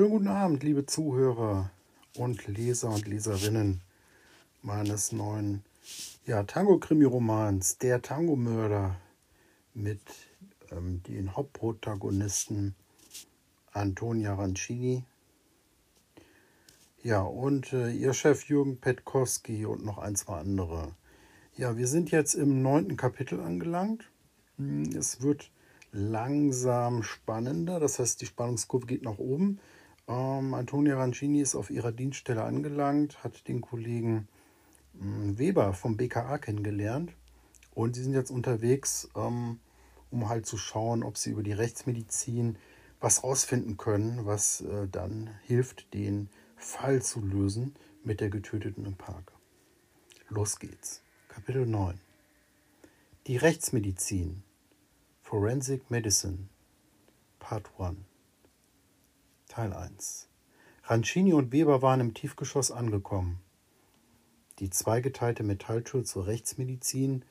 Schönen guten Abend, liebe Zuhörer und Leser und Leserinnen meines neuen ja, Tango-Krimi-Romans Der Tango-Mörder mit ähm, den Hauptprotagonisten Antonia Rancini. Ja, und äh, ihr Chef Jürgen Petkowski und noch ein, zwei andere. Ja, wir sind jetzt im neunten Kapitel angelangt. Hm, es wird langsam spannender, das heißt, die Spannungskurve geht nach oben. Ähm, Antonia Rancini ist auf ihrer Dienststelle angelangt, hat den Kollegen ähm, Weber vom BKA kennengelernt und sie sind jetzt unterwegs, ähm, um halt zu schauen, ob sie über die Rechtsmedizin was rausfinden können, was äh, dann hilft, den Fall zu lösen mit der Getöteten im Park. Los geht's. Kapitel 9. Die Rechtsmedizin. Forensic Medicine. Part 1. Teil 1. Rancini und Weber waren im Tiefgeschoss angekommen. Die zweigeteilte Metalltür zur Rechtsmedizin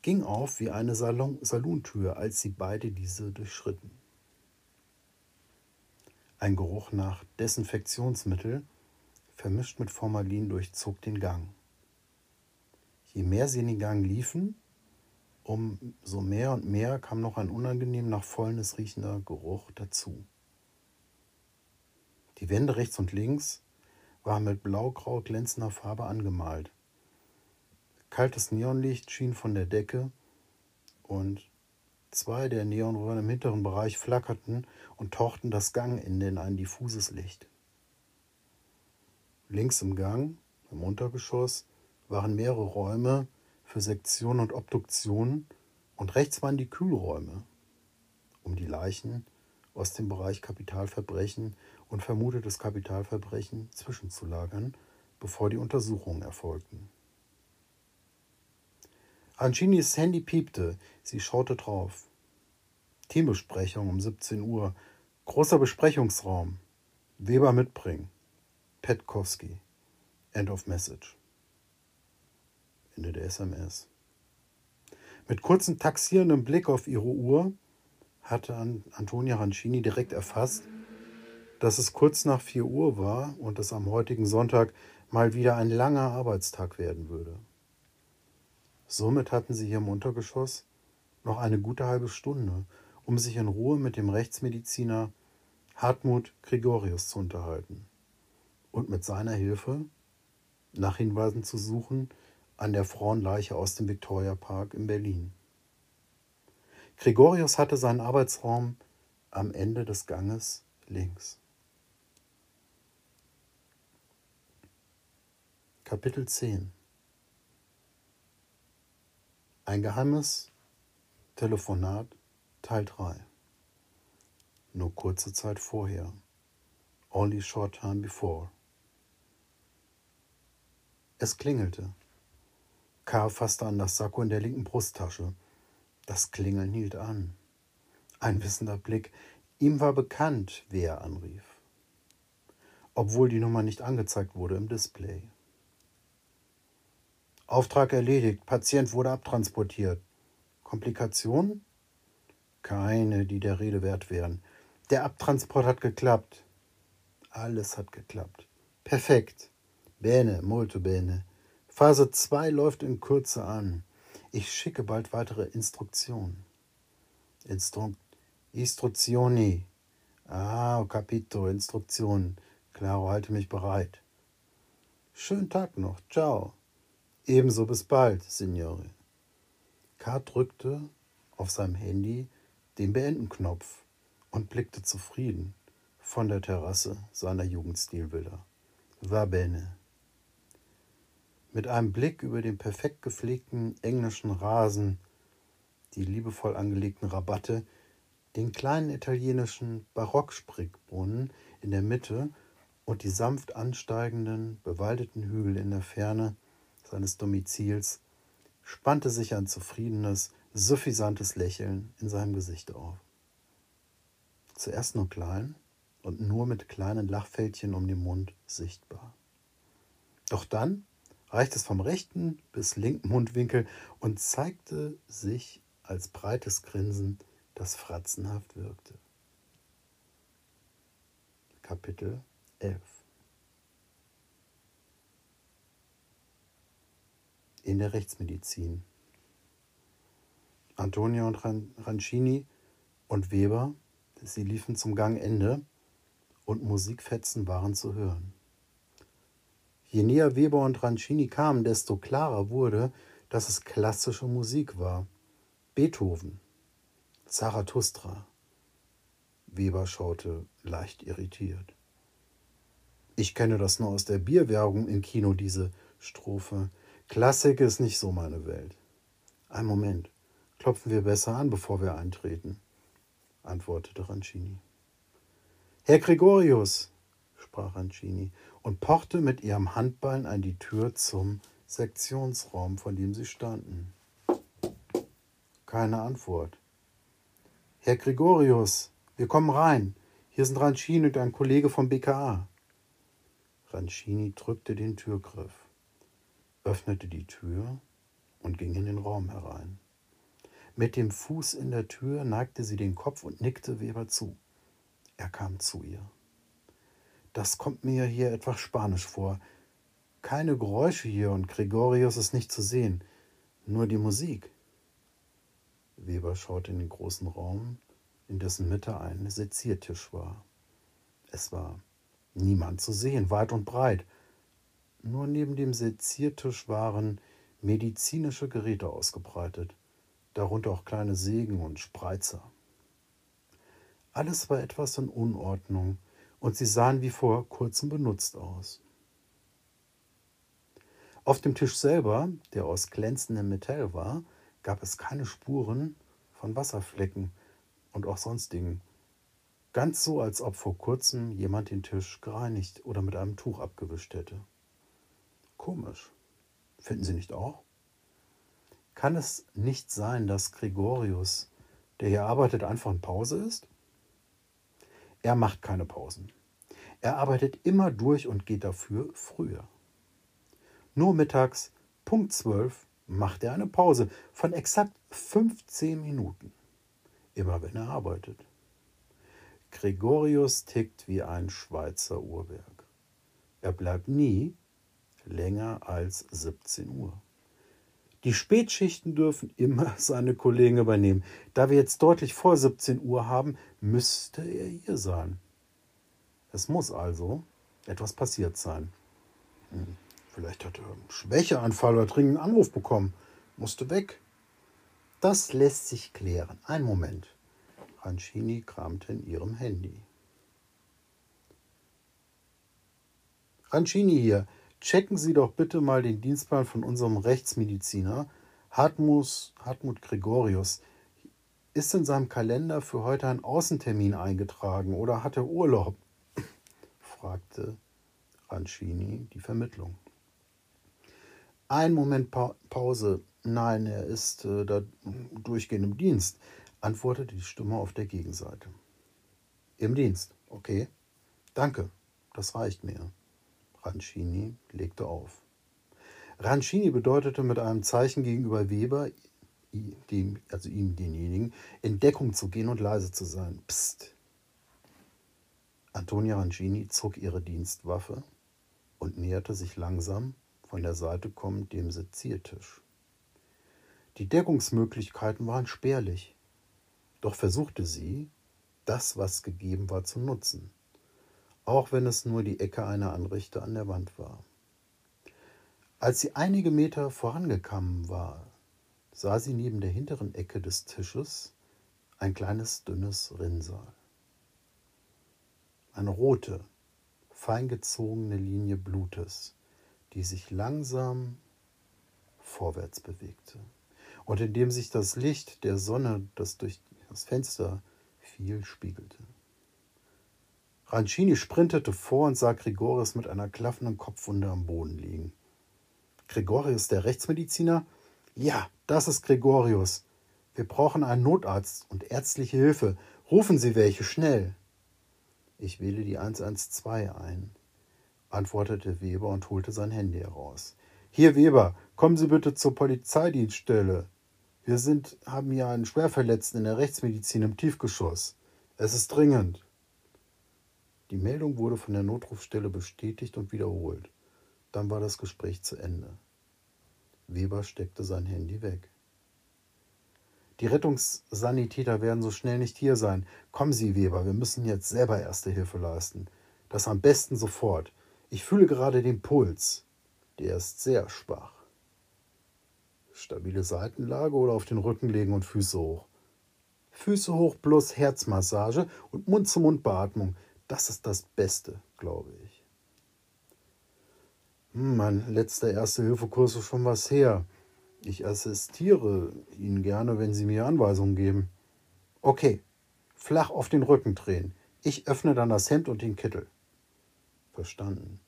ging auf wie eine Salon Salontür, als sie beide diese durchschritten. Ein Geruch nach Desinfektionsmittel, vermischt mit Formalin, durchzog den Gang. Je mehr sie in den Gang liefen, umso mehr und mehr kam noch ein unangenehm nach Fäulnis riechender Geruch dazu. Die Wände rechts und links waren mit blaugrau glänzender Farbe angemalt. Kaltes Neonlicht schien von der Decke und zwei der Neonröhren im hinteren Bereich flackerten und tauchten das Gangende in ein diffuses Licht. Links im Gang, im Untergeschoss, waren mehrere Räume für Sektion und Obduktion und rechts waren die Kühlräume, um die Leichen aus dem Bereich Kapitalverbrechen und vermutetes Kapitalverbrechen zwischenzulagern, bevor die Untersuchungen erfolgten. Ancinis Handy piepte, sie schaute drauf. Teambesprechung um 17 Uhr, großer Besprechungsraum, Weber mitbringen, Petkowski, End of Message. Ende der SMS. Mit kurzem taxierendem Blick auf ihre Uhr hatte Antonia Rancini direkt erfasst, dass es kurz nach 4 Uhr war und es am heutigen Sonntag mal wieder ein langer Arbeitstag werden würde. Somit hatten sie hier im Untergeschoss noch eine gute halbe Stunde, um sich in Ruhe mit dem Rechtsmediziner Hartmut Gregorius zu unterhalten und mit seiner Hilfe nach Hinweisen zu suchen, an der Frauenleiche aus dem Victoria Park in Berlin. Gregorius hatte seinen Arbeitsraum am Ende des Ganges links. Kapitel 10 Ein geheimes Telefonat Teil 3 Nur kurze Zeit vorher. Only short time before. Es klingelte. K. fasste an das Sakko in der linken Brusttasche. Das Klingeln hielt an. Ein wissender Blick. Ihm war bekannt, wer anrief. Obwohl die Nummer nicht angezeigt wurde im Display. Auftrag erledigt. Patient wurde abtransportiert. Komplikationen? Keine, die der Rede wert wären. Der Abtransport hat geklappt. Alles hat geklappt. Perfekt. Bene, molto bene. Phase 2 läuft in Kürze an. Ich schicke bald weitere Instruktionen. Instru Istruzioni. Ah, capito, Instruktionen. Claro, halte mich bereit. Schönen Tag noch. Ciao. Ebenso bis bald, Signore. K. drückte auf seinem Handy den Beenden-Knopf und blickte zufrieden von der Terrasse seiner Jugendstilvilla. Va bene. Mit einem Blick über den perfekt gepflegten englischen Rasen, die liebevoll angelegten Rabatte, den kleinen italienischen Barocksprickbrunnen in der Mitte und die sanft ansteigenden, bewaldeten Hügel in der Ferne seines Domizils, spannte sich ein zufriedenes, suffisantes Lächeln in seinem Gesicht auf. Zuerst nur klein und nur mit kleinen Lachfältchen um den Mund sichtbar. Doch dann reichte es vom rechten bis linken Mundwinkel und zeigte sich als breites Grinsen, das fratzenhaft wirkte. Kapitel 11 In der Rechtsmedizin Antonia und Rancini und Weber, sie liefen zum Gangende und Musikfetzen waren zu hören. Je näher Weber und Rancini kamen, desto klarer wurde, dass es klassische Musik war. Beethoven, Zarathustra. Weber schaute leicht irritiert. Ich kenne das nur aus der Bierwerbung im Kino, diese Strophe. Klassik ist nicht so meine Welt. Ein Moment. Klopfen wir besser an, bevor wir eintreten, antwortete Rancini. Herr Gregorius, sprach Rancini und pochte mit ihrem Handballen an die Tür zum Sektionsraum, vor dem sie standen. Keine Antwort. Herr Gregorius, wir kommen rein. Hier sind Rancini und ein Kollege vom BKA. Rancini drückte den Türgriff, öffnete die Tür und ging in den Raum herein. Mit dem Fuß in der Tür neigte sie den Kopf und nickte Weber zu. Er kam zu ihr. Das kommt mir hier etwas spanisch vor keine Geräusche hier und Gregorius ist nicht zu sehen, nur die Musik. Weber schaute in den großen Raum, in dessen Mitte ein Seziertisch war. Es war niemand zu sehen, weit und breit. Nur neben dem Seziertisch waren medizinische Geräte ausgebreitet, darunter auch kleine Sägen und Spreizer. Alles war etwas in Unordnung, und sie sahen wie vor kurzem benutzt aus. Auf dem Tisch selber, der aus glänzendem Metall war, gab es keine Spuren von Wasserflecken und auch sonstigen. Ganz so, als ob vor kurzem jemand den Tisch gereinigt oder mit einem Tuch abgewischt hätte. Komisch. Finden Sie nicht auch? Kann es nicht sein, dass Gregorius, der hier arbeitet, einfach in Pause ist? Er macht keine Pausen. Er arbeitet immer durch und geht dafür früher. Nur mittags, Punkt 12, macht er eine Pause von exakt 15 Minuten. Immer wenn er arbeitet. Gregorius tickt wie ein Schweizer Uhrwerk. Er bleibt nie länger als 17 Uhr. Die Spätschichten dürfen immer seine Kollegen übernehmen. Da wir jetzt deutlich vor 17 Uhr haben, müsste er hier sein. Es muss also etwas passiert sein. Hm. Vielleicht hat er einen Schwächeanfall oder dringend einen Anruf bekommen. Musste weg. Das lässt sich klären. Ein Moment. Rancini kramte in ihrem Handy. Rancini hier. Checken Sie doch bitte mal den Dienstplan von unserem Rechtsmediziner, Hartmus, Hartmut Gregorius. Ist in seinem Kalender für heute ein Außentermin eingetragen oder hat er Urlaub? fragte Rancini die Vermittlung. Ein Moment pa Pause. Nein, er ist äh, da durchgehend im Dienst, antwortete die Stimme auf der Gegenseite. Im Dienst, okay. Danke, das reicht mir. Rancini legte auf. Rancini bedeutete mit einem Zeichen gegenüber Weber, dem, also ihm denjenigen, in Deckung zu gehen und leise zu sein. Psst. Antonia Rancini zog ihre Dienstwaffe und näherte sich langsam von der Seite kommend dem Seziertisch. Die Deckungsmöglichkeiten waren spärlich, doch versuchte sie, das, was gegeben war, zu nutzen, auch wenn es nur die Ecke einer Anrichte an der Wand war. Als sie einige Meter vorangekommen war, sah sie neben der hinteren Ecke des Tisches ein kleines dünnes Rinnsal. Eine rote, feingezogene Linie Blutes die sich langsam vorwärts bewegte und in dem sich das Licht der Sonne, das durch das Fenster fiel, spiegelte. Rancini sprintete vor und sah Gregorius mit einer klaffenden Kopfwunde am Boden liegen. Gregorius, der Rechtsmediziner? Ja, das ist Gregorius. Wir brauchen einen Notarzt und ärztliche Hilfe. Rufen Sie welche, schnell. Ich wähle die 112 ein antwortete Weber und holte sein Handy heraus. Hier, Weber, kommen Sie bitte zur Polizeidienststelle. Wir sind, haben hier einen Schwerverletzten in der Rechtsmedizin im Tiefgeschoss. Es ist dringend. Die Meldung wurde von der Notrufstelle bestätigt und wiederholt. Dann war das Gespräch zu Ende. Weber steckte sein Handy weg. Die Rettungssanitäter werden so schnell nicht hier sein. Kommen Sie, Weber, wir müssen jetzt selber Erste Hilfe leisten. Das am besten sofort. Ich fühle gerade den Puls. Der ist sehr schwach. Stabile Seitenlage oder auf den Rücken legen und Füße hoch. Füße hoch plus Herzmassage und Mund-zu-Mund-Beatmung. Das ist das Beste, glaube ich. Hm, mein letzter Erste-Hilfe-Kurs ist schon was her. Ich assistiere Ihnen gerne, wenn Sie mir Anweisungen geben. Okay, flach auf den Rücken drehen. Ich öffne dann das Hemd und den Kittel. Verstanden.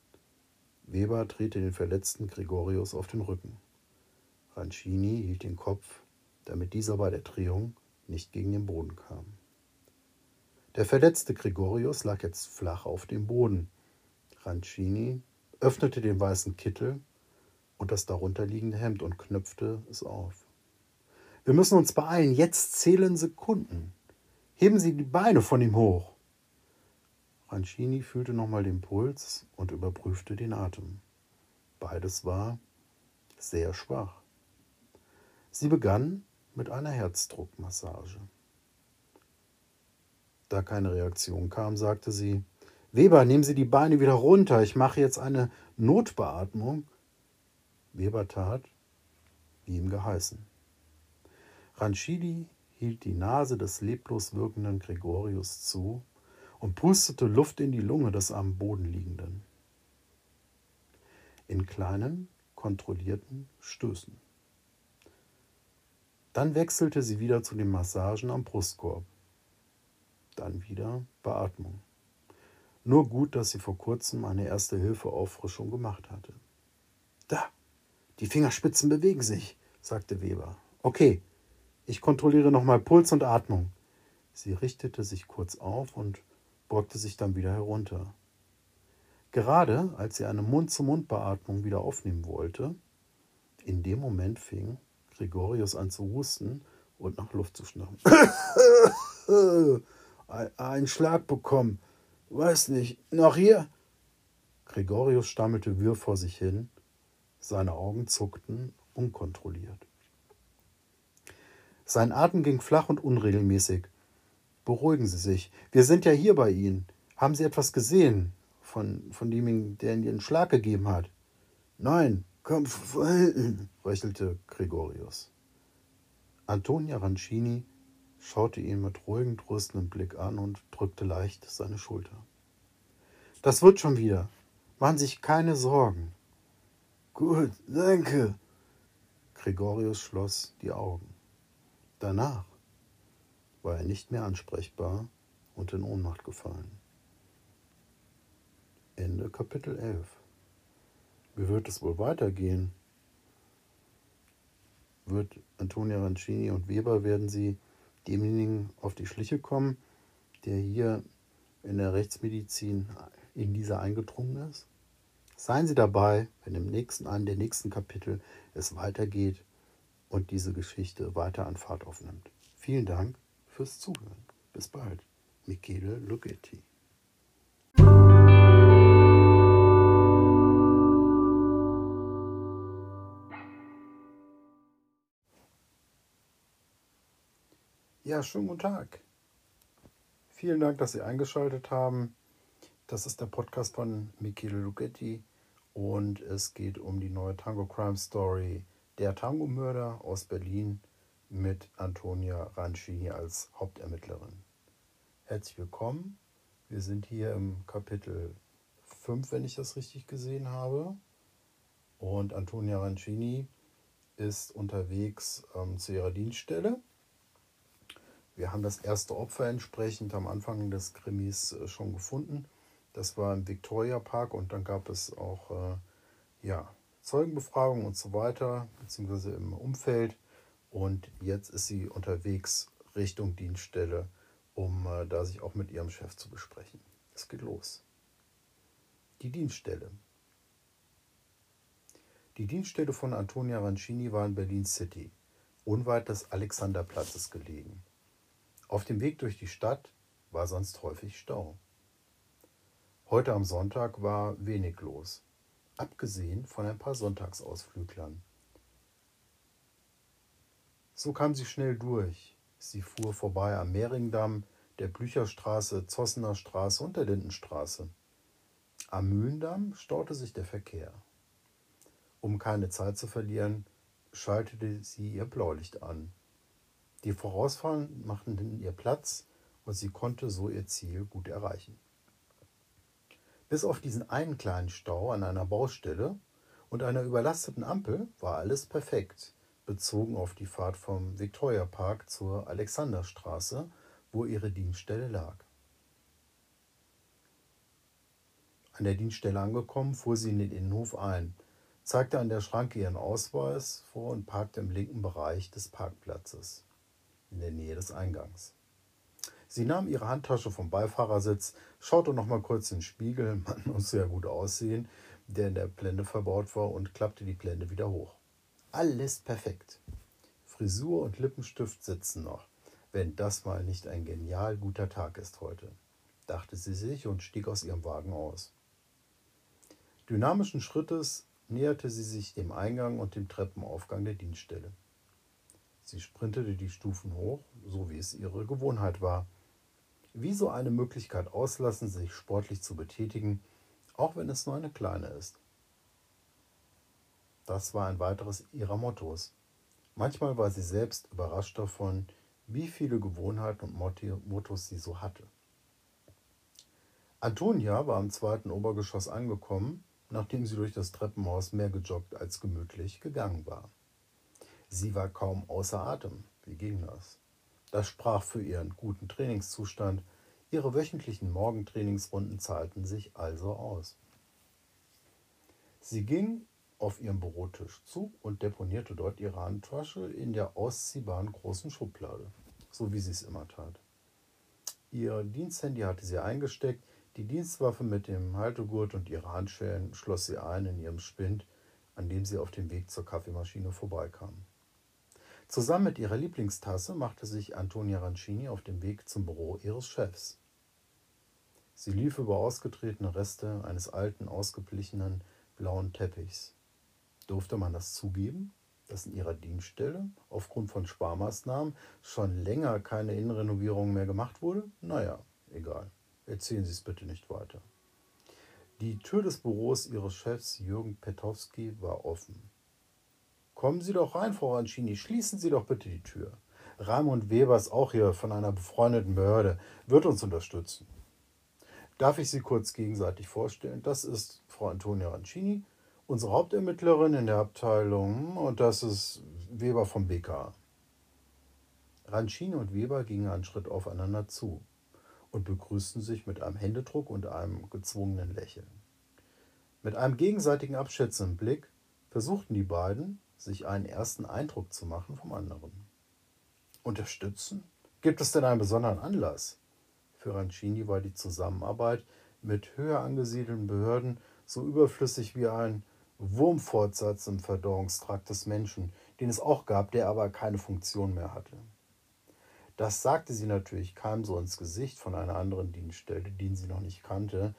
Weber drehte den verletzten Gregorius auf den Rücken. Rancini hielt den Kopf, damit dieser bei der Drehung nicht gegen den Boden kam. Der verletzte Gregorius lag jetzt flach auf dem Boden. Rancini öffnete den weißen Kittel und das darunterliegende Hemd und knöpfte es auf. Wir müssen uns beeilen, jetzt zählen Sekunden. Heben Sie die Beine von ihm hoch. Rancini fühlte nochmal den Puls und überprüfte den Atem. Beides war sehr schwach. Sie begann mit einer Herzdruckmassage. Da keine Reaktion kam, sagte sie, Weber, nehmen Sie die Beine wieder runter, ich mache jetzt eine Notbeatmung. Weber tat, wie ihm geheißen. Ranchidi hielt die Nase des leblos wirkenden Gregorius zu und pustete Luft in die Lunge des am Boden liegenden. In kleinen, kontrollierten Stößen. Dann wechselte sie wieder zu den Massagen am Brustkorb. Dann wieder Beatmung. Nur gut, dass sie vor kurzem eine erste Hilfe-Auffrischung gemacht hatte. Da, die Fingerspitzen bewegen sich, sagte Weber. Okay, ich kontrolliere nochmal Puls und Atmung. Sie richtete sich kurz auf und beugte sich dann wieder herunter. Gerade als sie eine Mund-zu-Mund-Beatmung wieder aufnehmen wollte, in dem Moment fing Gregorius an zu husten und nach Luft zu schnappen. Ein Schlag bekommen. Weiß nicht. Noch hier? Gregorius stammelte wirr vor sich hin. Seine Augen zuckten unkontrolliert. Sein Atem ging flach und unregelmäßig. Beruhigen Sie sich. Wir sind ja hier bei Ihnen. Haben Sie etwas gesehen von, von dem, der Ihnen den Schlag gegeben hat? Nein, Komm röchelte Gregorius. Antonia Rancini schaute ihn mit ruhigem, tröstendem Blick an und drückte leicht seine Schulter. Das wird schon wieder. Machen sich keine Sorgen. Gut, danke. Gregorius schloss die Augen. Danach war er nicht mehr ansprechbar und in Ohnmacht gefallen. Ende Kapitel 11 wie wird es wohl weitergehen? Wird Antonia Rancini und Weber, werden sie demjenigen auf die Schliche kommen, der hier in der Rechtsmedizin in dieser eingedrungen ist? Seien Sie dabei, wenn im nächsten, einem der nächsten Kapitel es weitergeht und diese Geschichte weiter an Fahrt aufnimmt. Vielen Dank fürs Zuhören. Bis bald. Michele Lugetti. Ja, schönen guten Tag. Vielen Dank, dass Sie eingeschaltet haben. Das ist der Podcast von Michele Lugetti und es geht um die neue Tango Crime Story Der Tango-Mörder aus Berlin mit Antonia Rancini als Hauptermittlerin. Herzlich willkommen. Wir sind hier im Kapitel 5, wenn ich das richtig gesehen habe. Und Antonia Rancini ist unterwegs ähm, zu ihrer Dienststelle wir haben das erste Opfer entsprechend am Anfang des Krimis äh, schon gefunden. Das war im Victoria Park und dann gab es auch äh, ja, Zeugenbefragung und so weiter, beziehungsweise im Umfeld. Und jetzt ist sie unterwegs Richtung Dienststelle, um äh, da sich auch mit ihrem Chef zu besprechen. Es geht los. Die Dienststelle. Die Dienststelle von Antonia Rancini war in Berlin City, unweit des Alexanderplatzes gelegen. Auf dem Weg durch die Stadt war sonst häufig Stau. Heute am Sonntag war wenig los, abgesehen von ein paar Sonntagsausflüglern. So kam sie schnell durch. Sie fuhr vorbei am Mehringdamm, der Blücherstraße, Zossener Straße und der Lindenstraße. Am Mühlendamm staute sich der Verkehr. Um keine Zeit zu verlieren, schaltete sie ihr Blaulicht an. Die Vorausfahrenden machten ihr Platz und sie konnte so ihr Ziel gut erreichen. Bis auf diesen einen kleinen Stau an einer Baustelle und einer überlasteten Ampel war alles perfekt, bezogen auf die Fahrt vom Victoria Park zur Alexanderstraße, wo ihre Dienststelle lag. An der Dienststelle angekommen, fuhr sie in den Innenhof ein, zeigte an der Schranke ihren Ausweis vor und parkte im linken Bereich des Parkplatzes, in der Nähe des Eingangs. Sie nahm ihre Handtasche vom Beifahrersitz, schaute noch mal kurz in den Spiegel, man muss ja gut aussehen, der in der Blende verbaut war, und klappte die Blende wieder hoch. Alles perfekt. Frisur und Lippenstift sitzen noch, wenn das mal nicht ein genial guter Tag ist heute, dachte sie sich und stieg aus ihrem Wagen aus. Dynamischen Schrittes näherte sie sich dem Eingang und dem Treppenaufgang der Dienststelle. Sie sprintete die Stufen hoch, so wie es ihre Gewohnheit war. Wie so eine Möglichkeit auslassen, sich sportlich zu betätigen, auch wenn es nur eine kleine ist. Das war ein weiteres ihrer Mottos. Manchmal war sie selbst überrascht davon, wie viele Gewohnheiten und Mottos sie so hatte. Antonia war am zweiten Obergeschoss angekommen nachdem sie durch das Treppenhaus mehr gejoggt als gemütlich gegangen war. Sie war kaum außer Atem. Wie ging das? Das sprach für ihren guten Trainingszustand. Ihre wöchentlichen Morgentrainingsrunden zahlten sich also aus. Sie ging auf ihrem Bürotisch zu und deponierte dort ihre Handtasche in der ausziehbaren großen Schublade, so wie sie es immer tat. Ihr Diensthandy hatte sie eingesteckt, die Dienstwaffe mit dem Haltegurt und ihre Handschellen schloss sie ein in ihrem Spind, an dem sie auf dem Weg zur Kaffeemaschine vorbeikam. Zusammen mit ihrer Lieblingstasse machte sich Antonia Rancini auf den Weg zum Büro ihres Chefs. Sie lief über ausgetretene Reste eines alten, ausgeblichenen blauen Teppichs. Durfte man das zugeben, dass in ihrer Dienststelle aufgrund von Sparmaßnahmen schon länger keine Innenrenovierung mehr gemacht wurde? Naja, egal. Erzählen Sie es bitte nicht weiter. Die Tür des Büros Ihres Chefs Jürgen Petowski war offen. Kommen Sie doch rein, Frau Rancini, schließen Sie doch bitte die Tür. Raimund Weber ist auch hier von einer befreundeten Behörde, wird uns unterstützen. Darf ich Sie kurz gegenseitig vorstellen? Das ist Frau Antonia Rancini, unsere Hauptermittlerin in der Abteilung, und das ist Weber vom BK. Rancini und Weber gingen einen Schritt aufeinander zu und begrüßten sich mit einem Händedruck und einem gezwungenen Lächeln. Mit einem gegenseitigen abschätzenden Blick versuchten die beiden, sich einen ersten Eindruck zu machen vom anderen. Unterstützen? Gibt es denn einen besonderen Anlass? Für Rancini war die Zusammenarbeit mit höher angesiedelten Behörden so überflüssig wie ein Wurmfortsatz im Verdauungstrakt des Menschen, den es auch gab, der aber keine Funktion mehr hatte. Das sagte sie natürlich keinem so ins Gesicht von einer anderen Dienststelle, den sie noch nicht kannte.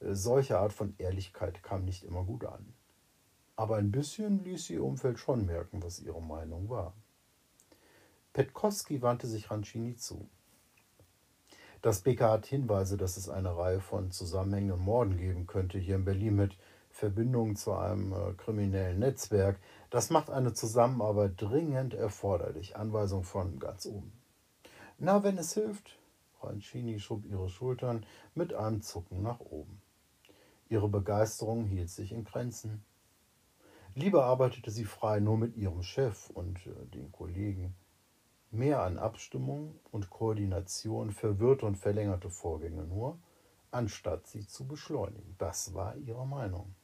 Solche Art von Ehrlichkeit kam nicht immer gut an. Aber ein bisschen ließ ihr Umfeld schon merken, was ihre Meinung war. Petkowski wandte sich Rancini zu. Das BK hat Hinweise, dass es eine Reihe von zusammenhängenden Morden geben könnte hier in Berlin mit Verbindungen zu einem äh, kriminellen Netzwerk. Das macht eine Zusammenarbeit dringend erforderlich. Anweisung von ganz oben. Na, wenn es hilft. Rancini schob ihre Schultern mit einem Zucken nach oben. Ihre Begeisterung hielt sich in Grenzen. Lieber arbeitete sie frei nur mit ihrem Chef und äh, den Kollegen. Mehr an Abstimmung und Koordination verwirrte und verlängerte Vorgänge nur, anstatt sie zu beschleunigen. Das war ihre Meinung.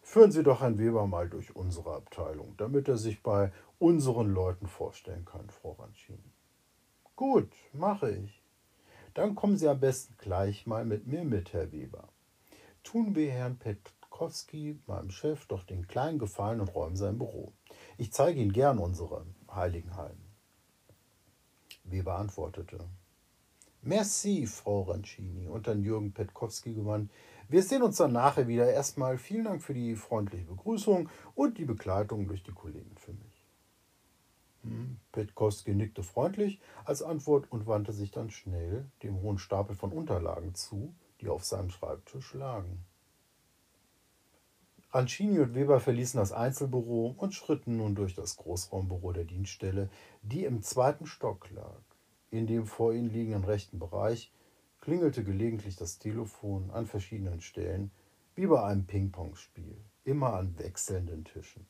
Führen Sie doch Herrn Weber mal durch unsere Abteilung, damit er sich bei unseren Leuten vorstellen kann, Frau Rancini. Gut, mache ich. Dann kommen Sie am besten gleich mal mit mir mit, Herr Weber. Tun wir Herrn Petkowski, meinem Chef, doch den kleinen Gefallen und räumen sein Büro. Ich zeige Ihnen gern unsere heiligen Hallen. Weber antwortete. Merci, Frau Rancini, und an Jürgen Petkowski gewandt. Wir sehen uns dann nachher wieder. Erstmal vielen Dank für die freundliche Begrüßung und die Begleitung durch die Kollegen für mich. Hm, Petkowski nickte freundlich als Antwort und wandte sich dann schnell dem hohen Stapel von Unterlagen zu, die auf seinem Schreibtisch lagen. Rancini und Weber verließen das Einzelbüro und schritten nun durch das Großraumbüro der Dienststelle, die im zweiten Stock lag. In dem vor ihnen liegenden rechten Bereich klingelte gelegentlich das Telefon an verschiedenen Stellen, wie bei einem Ping-Pong-Spiel, immer an wechselnden Tischen.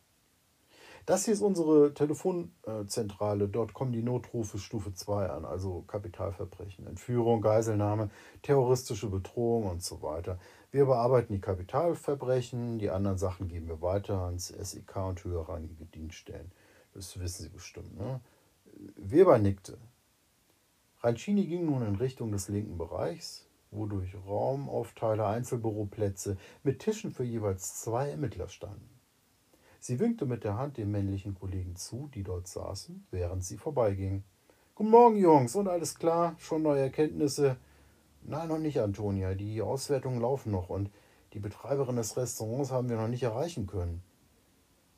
Das hier ist unsere Telefonzentrale. Dort kommen die Notrufe Stufe 2 an, also Kapitalverbrechen, Entführung, Geiselnahme, terroristische Bedrohung und so weiter. Wir bearbeiten die Kapitalverbrechen, die anderen Sachen geben wir weiter ans SEK und höherrangige Dienststellen. Das wissen Sie bestimmt. Ne? Weber nickte. Rancini ging nun in Richtung des linken Bereichs, wo durch Raumaufteile Einzelbüroplätze mit Tischen für jeweils zwei Ermittler standen. Sie winkte mit der Hand den männlichen Kollegen zu, die dort saßen, während sie vorbeiging. Guten Morgen, Jungs, und alles klar? Schon neue Erkenntnisse? Nein, noch nicht, Antonia. Die Auswertungen laufen noch und die Betreiberin des Restaurants haben wir noch nicht erreichen können.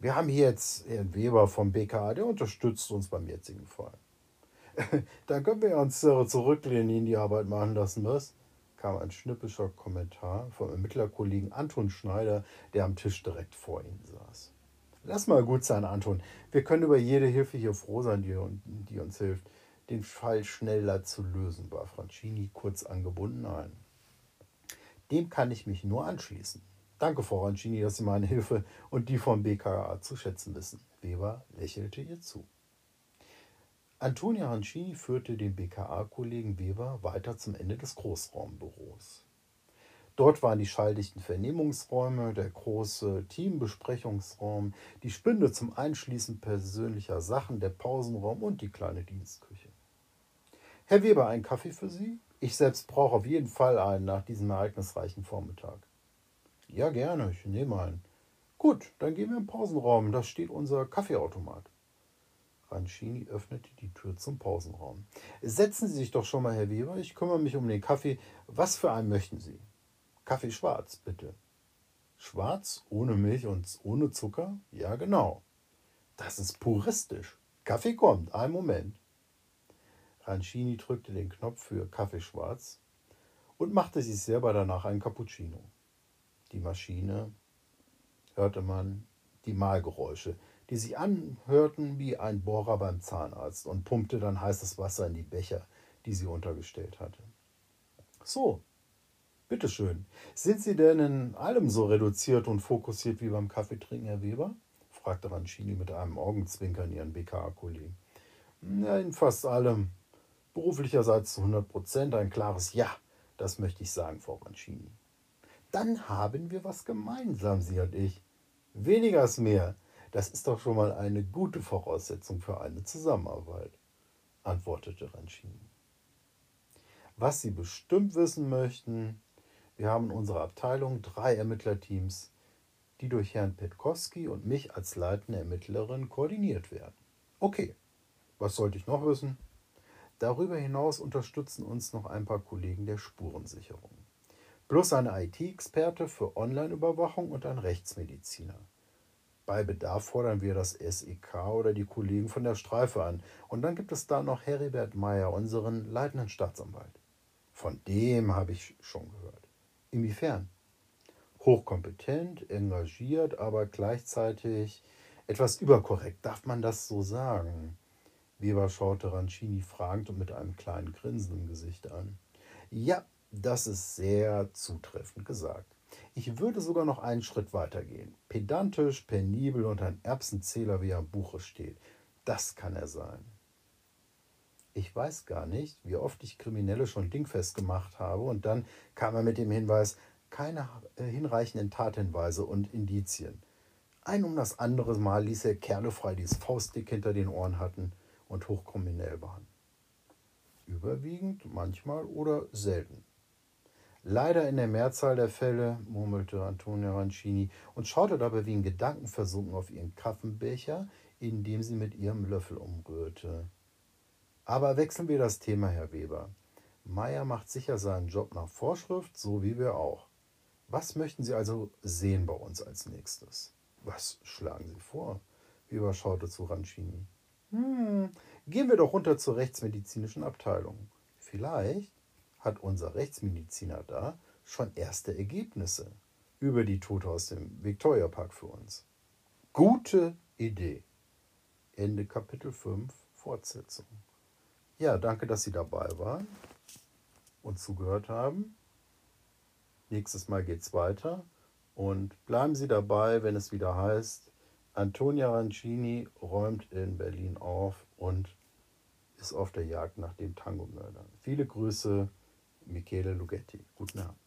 Wir haben hier jetzt Herrn Weber vom BKA, der unterstützt uns beim jetzigen Fall. Dann können wir uns zurücklehnen, ihn die Arbeit machen lassen, was? kam ein schnippischer Kommentar vom Ermittlerkollegen Anton Schneider, der am Tisch direkt vor ihnen saß. Lass mal gut sein, Anton. Wir können über jede Hilfe hier froh sein, die, die uns hilft, den Fall schneller zu lösen, war Francini kurz angebunden ein. Dem kann ich mich nur anschließen. Danke, Frau Rancini, dass Sie meine Hilfe und die vom BKA zu schätzen wissen. Weber lächelte ihr zu. Antonia Rancini führte den BKA-Kollegen Weber weiter zum Ende des Großraumbüros. Dort waren die schalldichten Vernehmungsräume, der große Teambesprechungsraum, die Spinde zum Einschließen persönlicher Sachen, der Pausenraum und die kleine Dienstküche. Herr Weber, ein Kaffee für Sie? Ich selbst brauche auf jeden Fall einen nach diesem ereignisreichen Vormittag. Ja, gerne, ich nehme einen. Gut, dann gehen wir im Pausenraum, da steht unser Kaffeeautomat. Rancini öffnete die Tür zum Pausenraum. Setzen Sie sich doch schon mal, Herr Weber, ich kümmere mich um den Kaffee. Was für einen möchten Sie? Kaffee schwarz, bitte. Schwarz, ohne Milch und ohne Zucker? Ja, genau. Das ist puristisch. Kaffee kommt, einen Moment. Rancini drückte den Knopf für Kaffee schwarz und machte sich selber danach einen Cappuccino. Die Maschine hörte man die Mahlgeräusche, die sich anhörten wie ein Bohrer beim Zahnarzt und pumpte dann heißes Wasser in die Becher, die sie untergestellt hatte. So, Bitteschön. Sind Sie denn in allem so reduziert und fokussiert wie beim Kaffeetrinken, Herr Weber? fragte Rancini mit einem Augenzwinkern ihren BKA-Kollegen. Ja, in fast allem. Beruflicherseits zu 100 Prozent ein klares Ja, das möchte ich sagen, Frau Rancini. Dann haben wir was gemeinsam, Sie und ich. Weniger ist mehr. Das ist doch schon mal eine gute Voraussetzung für eine Zusammenarbeit, antwortete Rancini. Was Sie bestimmt wissen möchten, wir haben in unserer Abteilung drei Ermittlerteams, die durch Herrn Petkowski und mich als leitende Ermittlerin koordiniert werden. Okay, was sollte ich noch wissen? Darüber hinaus unterstützen uns noch ein paar Kollegen der Spurensicherung. Plus ein IT-Experte für Online-Überwachung und ein Rechtsmediziner. Bei Bedarf fordern wir das SEK oder die Kollegen von der Streife an. Und dann gibt es da noch Heribert Meyer, unseren leitenden Staatsanwalt. Von dem habe ich schon gehört. Inwiefern? Hochkompetent, engagiert, aber gleichzeitig etwas überkorrekt. Darf man das so sagen? Weber schaute Rancini fragend und mit einem kleinen Grinsen im Gesicht an. Ja, das ist sehr zutreffend gesagt. Ich würde sogar noch einen Schritt weiter gehen. Pedantisch, penibel und ein Erbsenzähler, wie er im Buche steht. Das kann er sein. Ich weiß gar nicht, wie oft ich Kriminelle schon dingfest gemacht habe und dann kam er mit dem Hinweis, keine äh, hinreichenden Tathinweise und Indizien. Ein um das andere Mal ließ er Kerle frei, die es faustdick hinter den Ohren hatten und hochkriminell waren. Überwiegend, manchmal oder selten. Leider in der Mehrzahl der Fälle, murmelte Antonia Rancini und schaute dabei wie in Gedanken versunken auf ihren Kaffenbecher, in dem sie mit ihrem Löffel umrührte. Aber wechseln wir das Thema, Herr Weber. Meier macht sicher seinen Job nach Vorschrift, so wie wir auch. Was möchten Sie also sehen bei uns als nächstes? Was schlagen Sie vor? Wie überschaute zu Rancini. Hm, gehen wir doch runter zur rechtsmedizinischen Abteilung. Vielleicht hat unser Rechtsmediziner da schon erste Ergebnisse über die Tote aus dem Victoria Park für uns. Gute Idee. Ende Kapitel 5, Fortsetzung. Ja, danke, dass Sie dabei waren und zugehört haben. Nächstes Mal geht es weiter und bleiben Sie dabei, wenn es wieder heißt, Antonia Rancini räumt in Berlin auf und ist auf der Jagd nach dem Tango-Mörder. Viele Grüße, Michele Lugetti. Guten Abend.